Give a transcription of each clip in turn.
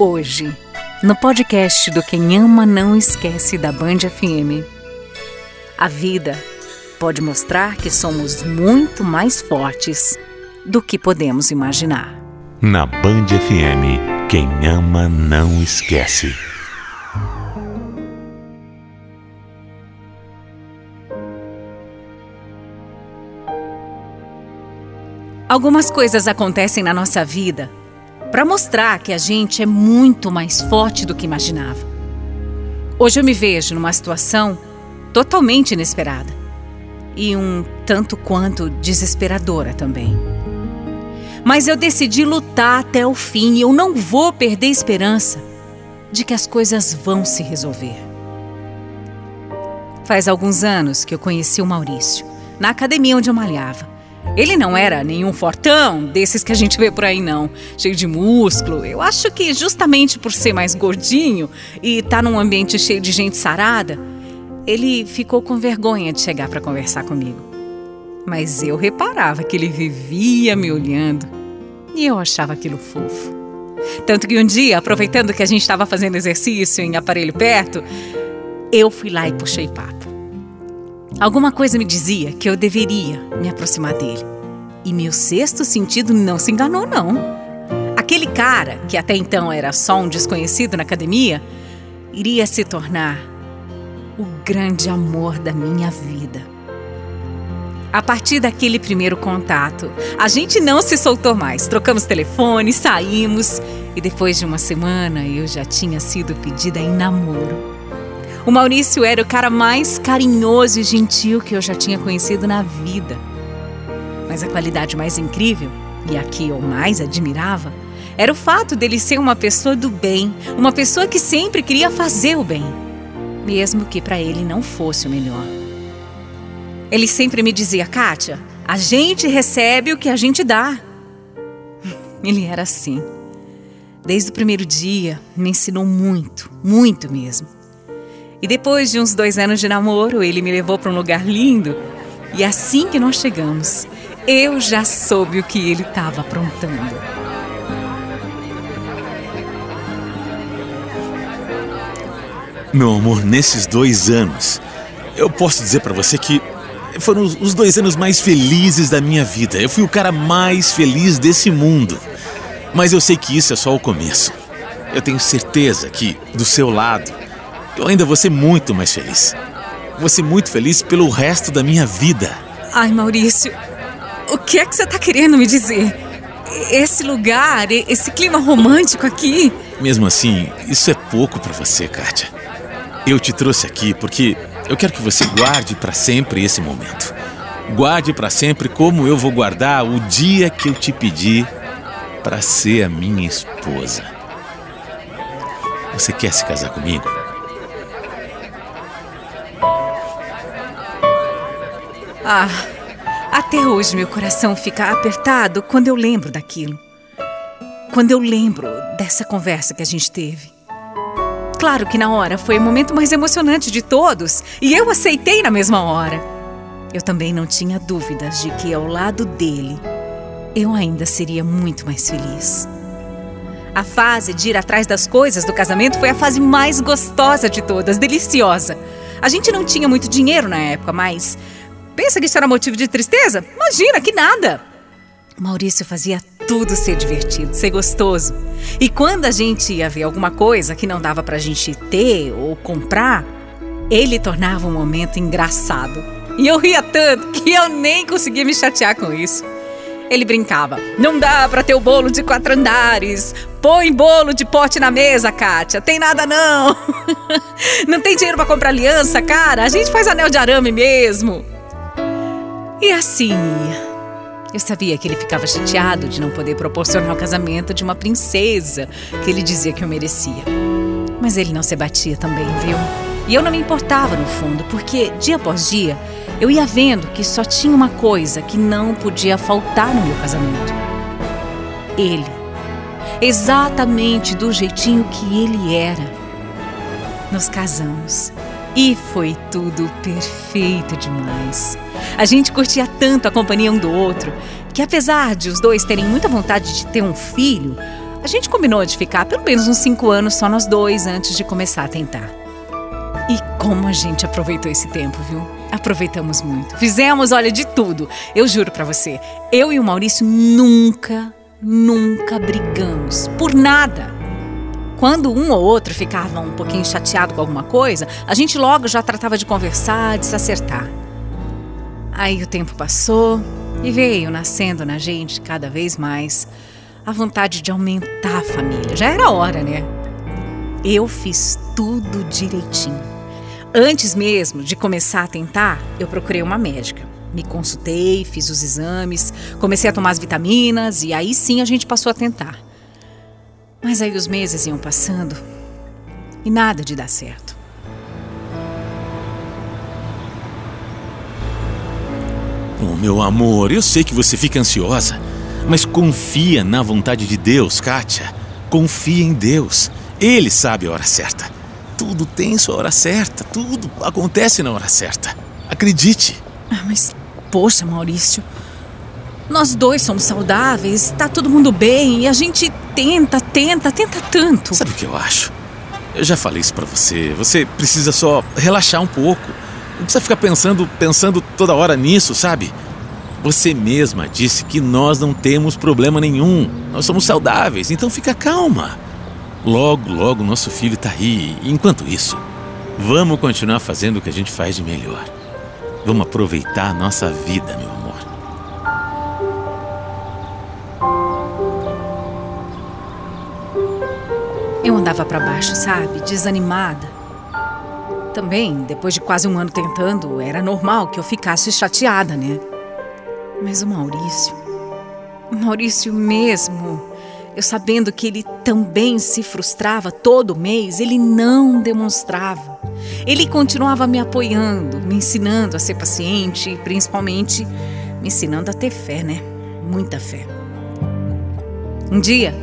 Hoje, no podcast do Quem Ama Não Esquece da Band FM. A vida pode mostrar que somos muito mais fortes do que podemos imaginar. Na Band FM, quem ama não esquece. Algumas coisas acontecem na nossa vida para mostrar que a gente é muito mais forte do que imaginava. Hoje eu me vejo numa situação totalmente inesperada e um tanto quanto desesperadora também. Mas eu decidi lutar até o fim e eu não vou perder esperança de que as coisas vão se resolver. Faz alguns anos que eu conheci o Maurício, na academia onde eu malhava. Ele não era nenhum fortão, desses que a gente vê por aí, não. Cheio de músculo. Eu acho que justamente por ser mais gordinho e estar tá num ambiente cheio de gente sarada, ele ficou com vergonha de chegar para conversar comigo. Mas eu reparava que ele vivia me olhando e eu achava aquilo fofo. Tanto que um dia, aproveitando que a gente estava fazendo exercício em aparelho perto, eu fui lá e puxei papo. Alguma coisa me dizia que eu deveria me aproximar dele. E meu sexto sentido não se enganou, não. Aquele cara, que até então era só um desconhecido na academia, iria se tornar o grande amor da minha vida. A partir daquele primeiro contato, a gente não se soltou mais. Trocamos telefone, saímos e depois de uma semana eu já tinha sido pedida em namoro. O Maurício era o cara mais carinhoso e gentil que eu já tinha conhecido na vida. Mas a qualidade mais incrível, e a que eu mais admirava, era o fato dele ser uma pessoa do bem, uma pessoa que sempre queria fazer o bem, mesmo que para ele não fosse o melhor. Ele sempre me dizia, Kátia, a gente recebe o que a gente dá. Ele era assim. Desde o primeiro dia, me ensinou muito, muito mesmo. E depois de uns dois anos de namoro, ele me levou para um lugar lindo. E assim que nós chegamos, eu já soube o que ele estava aprontando. Meu amor, nesses dois anos, eu posso dizer para você que foram os dois anos mais felizes da minha vida. Eu fui o cara mais feliz desse mundo. Mas eu sei que isso é só o começo. Eu tenho certeza que, do seu lado, eu ainda vou ser muito mais feliz. Vou ser muito feliz pelo resto da minha vida. Ai, Maurício, o que é que você está querendo me dizer? Esse lugar, esse clima romântico aqui. Mesmo assim, isso é pouco para você, Kátia. Eu te trouxe aqui porque eu quero que você guarde para sempre esse momento. Guarde para sempre como eu vou guardar o dia que eu te pedi para ser a minha esposa. Você quer se casar comigo? Ah, até hoje meu coração fica apertado quando eu lembro daquilo. quando eu lembro dessa conversa que a gente teve. Claro que na hora foi o momento mais emocionante de todos e eu aceitei na mesma hora. Eu também não tinha dúvidas de que ao lado dele eu ainda seria muito mais feliz. A fase de ir atrás das coisas do casamento foi a fase mais gostosa de todas, deliciosa. A gente não tinha muito dinheiro na época, mas pensa que isso era motivo de tristeza? Imagina que nada. Maurício fazia tudo ser divertido, ser gostoso. E quando a gente ia ver alguma coisa que não dava pra gente ter ou comprar, ele tornava o um momento engraçado. E eu ria tanto que eu nem conseguia me chatear com isso. Ele brincava: Não dá para ter o bolo de quatro andares. Põe bolo de pote na mesa, Kátia. Tem nada não. não tem dinheiro para comprar aliança, cara. A gente faz anel de arame mesmo. E assim ia. Eu sabia que ele ficava chateado de não poder proporcionar o casamento de uma princesa que ele dizia que eu merecia. Mas ele não se batia também, viu? E eu não me importava no fundo, porque dia após dia eu ia vendo que só tinha uma coisa que não podia faltar no meu casamento: ele. Exatamente do jeitinho que ele era. Nos casamos. E foi tudo perfeito demais. A gente curtia tanto a companhia um do outro que, apesar de os dois terem muita vontade de ter um filho, a gente combinou de ficar pelo menos uns cinco anos só nós dois antes de começar a tentar. E como a gente aproveitou esse tempo, viu? Aproveitamos muito. Fizemos, olha, de tudo. Eu juro para você, eu e o Maurício nunca, nunca brigamos por nada. Quando um ou outro ficava um pouquinho chateado com alguma coisa, a gente logo já tratava de conversar, de se acertar. Aí o tempo passou e veio nascendo na gente cada vez mais a vontade de aumentar a família. Já era hora, né? Eu fiz tudo direitinho. Antes mesmo de começar a tentar, eu procurei uma médica. Me consultei, fiz os exames, comecei a tomar as vitaminas e aí sim a gente passou a tentar. Mas aí os meses iam passando e nada de dar certo. Oh, meu amor, eu sei que você fica ansiosa, mas confia na vontade de Deus, Kátia. Confia em Deus. Ele sabe a hora certa. Tudo tem sua hora certa, tudo acontece na hora certa. Acredite. Ah, mas, poxa, Maurício, nós dois somos saudáveis, tá todo mundo bem e a gente tenta, tenta, tenta tanto. Sabe o que eu acho? Eu já falei isso para você. Você precisa só relaxar um pouco. Não precisa ficar pensando, pensando toda hora nisso, sabe? Você mesma disse que nós não temos problema nenhum. Nós somos saudáveis, então fica calma. Logo, logo nosso filho tá aí. Enquanto isso, vamos continuar fazendo o que a gente faz de melhor. Vamos aproveitar a nossa vida, meu Eu andava para baixo, sabe? Desanimada. Também, depois de quase um ano tentando, era normal que eu ficasse chateada, né? Mas o Maurício. O Maurício mesmo. Eu sabendo que ele também se frustrava todo mês, ele não demonstrava. Ele continuava me apoiando, me ensinando a ser paciente e principalmente me ensinando a ter fé, né? Muita fé. Um dia,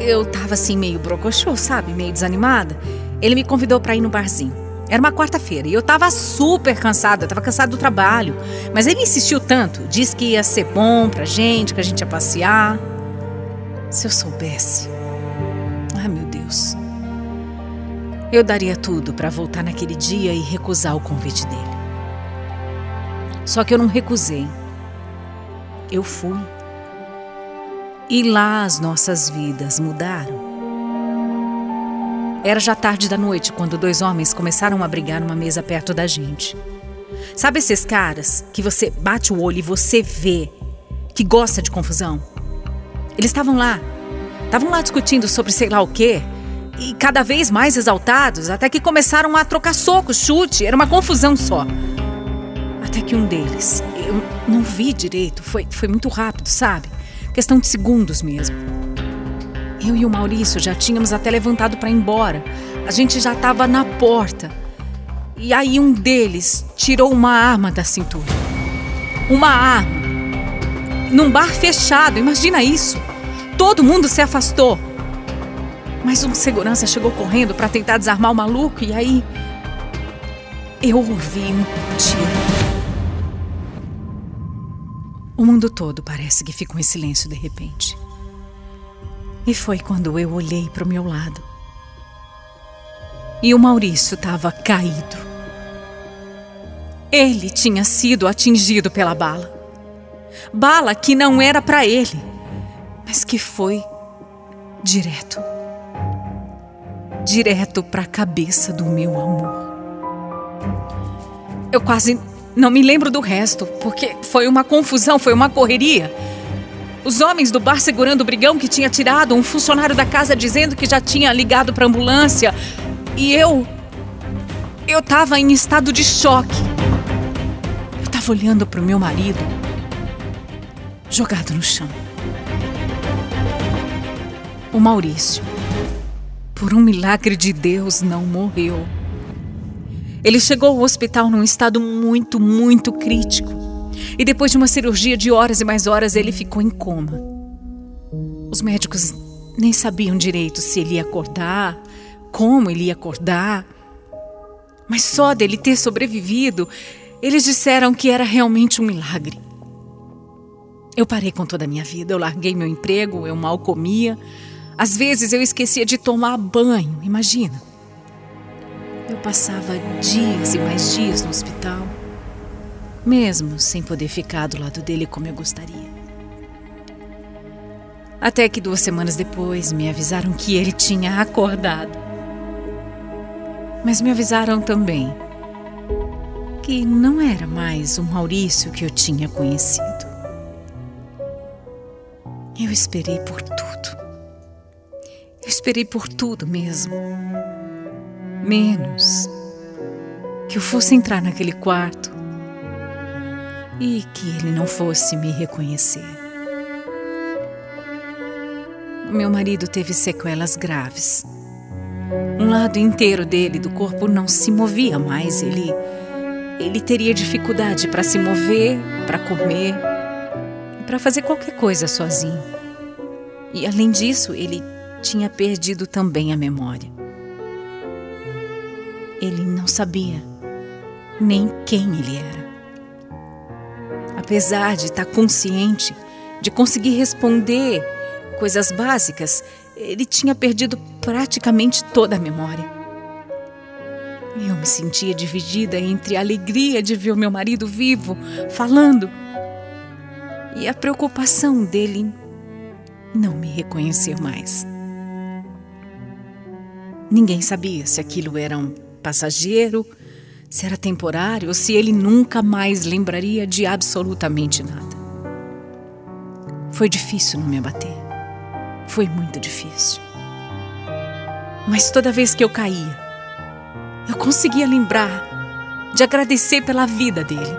eu tava assim meio brocochô, sabe? Meio desanimada. Ele me convidou para ir no barzinho. Era uma quarta-feira e eu tava super cansada, tava cansada do trabalho. Mas ele insistiu tanto, disse que ia ser bom pra gente, que a gente ia passear. Se eu soubesse. Ai, meu Deus. Eu daria tudo para voltar naquele dia e recusar o convite dele. Só que eu não recusei. Eu fui. E lá as nossas vidas mudaram. Era já tarde da noite quando dois homens começaram a brigar numa mesa perto da gente. Sabe esses caras que você bate o olho e você vê que gosta de confusão? Eles estavam lá. Estavam lá discutindo sobre sei lá o quê. E cada vez mais exaltados, até que começaram a trocar soco, chute. Era uma confusão só. Até que um deles, eu não vi direito, foi, foi muito rápido, sabe? Questão de segundos mesmo. Eu e o Maurício já tínhamos até levantado para ir embora. A gente já estava na porta. E aí um deles tirou uma arma da cintura. Uma arma. Num bar fechado, imagina isso. todo mundo se afastou. Mas um segurança chegou correndo para tentar desarmar o maluco e aí. Eu ouvi um tiro. O mundo todo parece que ficou em silêncio de repente. E foi quando eu olhei para o meu lado. E o Maurício estava caído. Ele tinha sido atingido pela bala. Bala que não era para ele, mas que foi direto direto para a cabeça do meu amor. Eu quase não me lembro do resto, porque foi uma confusão, foi uma correria. Os homens do bar segurando o brigão que tinha tirado, um funcionário da casa dizendo que já tinha ligado para ambulância. E eu. Eu estava em estado de choque. Eu estava olhando para o meu marido, jogado no chão. O Maurício, por um milagre de Deus, não morreu. Ele chegou ao hospital num estado muito, muito crítico. E depois de uma cirurgia de horas e mais horas, ele ficou em coma. Os médicos nem sabiam direito se ele ia acordar, como ele ia acordar. Mas só dele ter sobrevivido, eles disseram que era realmente um milagre. Eu parei com toda a minha vida, eu larguei meu emprego, eu mal comia. Às vezes eu esquecia de tomar banho, imagina. Eu passava dias e mais dias no hospital, mesmo sem poder ficar do lado dele como eu gostaria. Até que duas semanas depois me avisaram que ele tinha acordado. Mas me avisaram também que não era mais o Maurício que eu tinha conhecido. Eu esperei por tudo. Eu esperei por tudo mesmo menos que eu fosse entrar naquele quarto e que ele não fosse me reconhecer. Meu marido teve sequelas graves. Um lado inteiro dele, do corpo, não se movia mais. Ele, ele teria dificuldade para se mover, para comer, para fazer qualquer coisa sozinho. E além disso, ele tinha perdido também a memória. Sabia nem quem ele era. Apesar de estar consciente, de conseguir responder coisas básicas, ele tinha perdido praticamente toda a memória. Eu me sentia dividida entre a alegria de ver o meu marido vivo, falando, e a preocupação dele não me reconhecer mais. Ninguém sabia se aquilo era um passageiro, se era temporário ou se ele nunca mais lembraria de absolutamente nada. Foi difícil não me abater. Foi muito difícil. Mas toda vez que eu caía, eu conseguia lembrar de agradecer pela vida dele.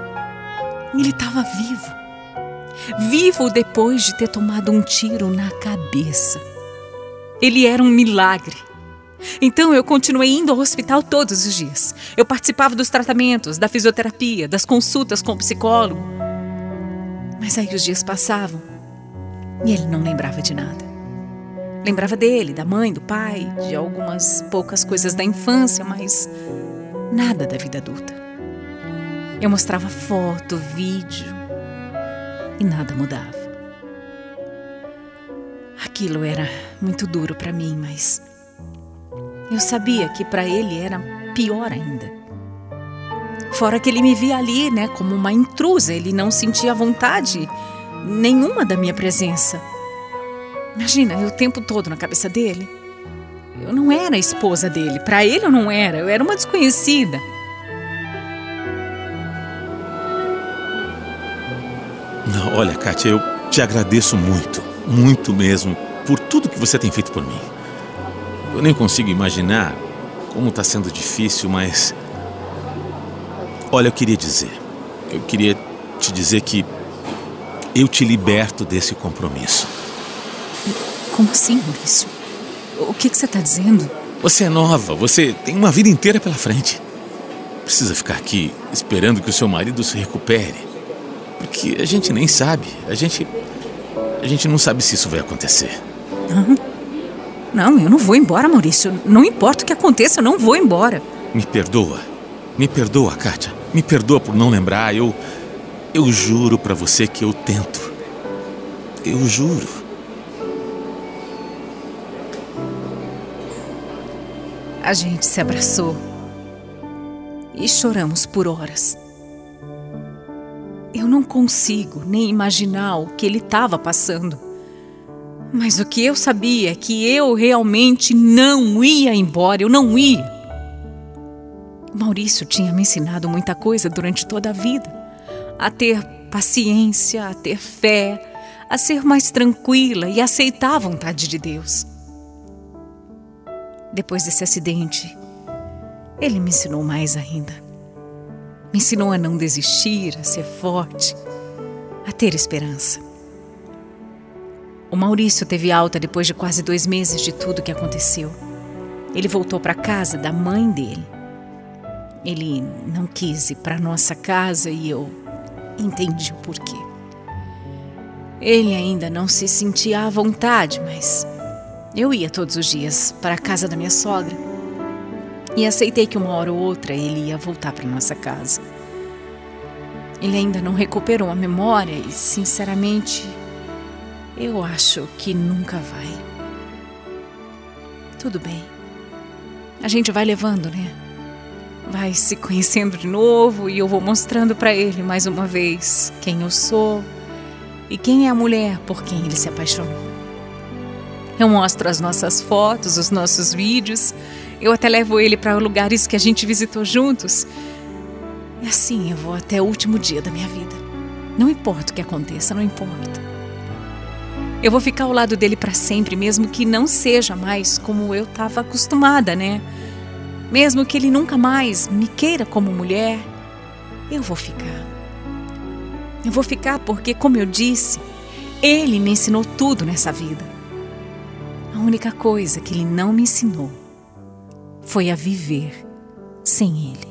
Ele estava vivo. Vivo depois de ter tomado um tiro na cabeça. Ele era um milagre. Então eu continuei indo ao hospital todos os dias. Eu participava dos tratamentos, da fisioterapia, das consultas com o psicólogo. Mas aí os dias passavam e ele não lembrava de nada. Lembrava dele, da mãe, do pai, de algumas poucas coisas da infância, mas nada da vida adulta. Eu mostrava foto, vídeo e nada mudava. Aquilo era muito duro para mim, mas eu sabia que para ele era pior ainda. Fora que ele me via ali, né, como uma intrusa, ele não sentia vontade nenhuma da minha presença. Imagina, eu o tempo todo na cabeça dele. Eu não era a esposa dele, para ele eu não era, eu era uma desconhecida. Não, olha, Kátia, eu te agradeço muito, muito mesmo, por tudo que você tem feito por mim. Eu nem consigo imaginar como está sendo difícil, mas. Olha, eu queria dizer. Eu queria te dizer que eu te liberto desse compromisso. Como assim, Maurício? O que, que você está dizendo? Você é nova, você tem uma vida inteira pela frente. Precisa ficar aqui esperando que o seu marido se recupere. Porque a gente nem sabe. A gente. A gente não sabe se isso vai acontecer. Não, eu não vou embora, Maurício. Não importa o que aconteça, eu não vou embora. Me perdoa. Me perdoa, Kátia. Me perdoa por não lembrar. Eu. Eu juro pra você que eu tento. Eu juro. A gente se abraçou e choramos por horas. Eu não consigo nem imaginar o que ele estava passando. Mas o que eu sabia é que eu realmente não ia embora, eu não ia. Maurício tinha me ensinado muita coisa durante toda a vida: a ter paciência, a ter fé, a ser mais tranquila e aceitar a vontade de Deus. Depois desse acidente, ele me ensinou mais ainda. Me ensinou a não desistir, a ser forte, a ter esperança. O Maurício teve alta depois de quase dois meses de tudo que aconteceu. Ele voltou para casa da mãe dele. Ele não quis ir para nossa casa e eu entendi o porquê. Ele ainda não se sentia à vontade, mas eu ia todos os dias para a casa da minha sogra e aceitei que uma hora ou outra ele ia voltar para nossa casa. Ele ainda não recuperou a memória e, sinceramente, eu acho que nunca vai. Tudo bem. A gente vai levando, né? Vai se conhecendo de novo e eu vou mostrando para ele mais uma vez quem eu sou e quem é a mulher por quem ele se apaixonou. Eu mostro as nossas fotos, os nossos vídeos. Eu até levo ele para lugares que a gente visitou juntos. E assim eu vou até o último dia da minha vida. Não importa o que aconteça, não importa. Eu vou ficar ao lado dele para sempre, mesmo que não seja mais como eu estava acostumada, né? Mesmo que ele nunca mais me queira como mulher, eu vou ficar. Eu vou ficar porque, como eu disse, ele me ensinou tudo nessa vida. A única coisa que ele não me ensinou foi a viver sem ele.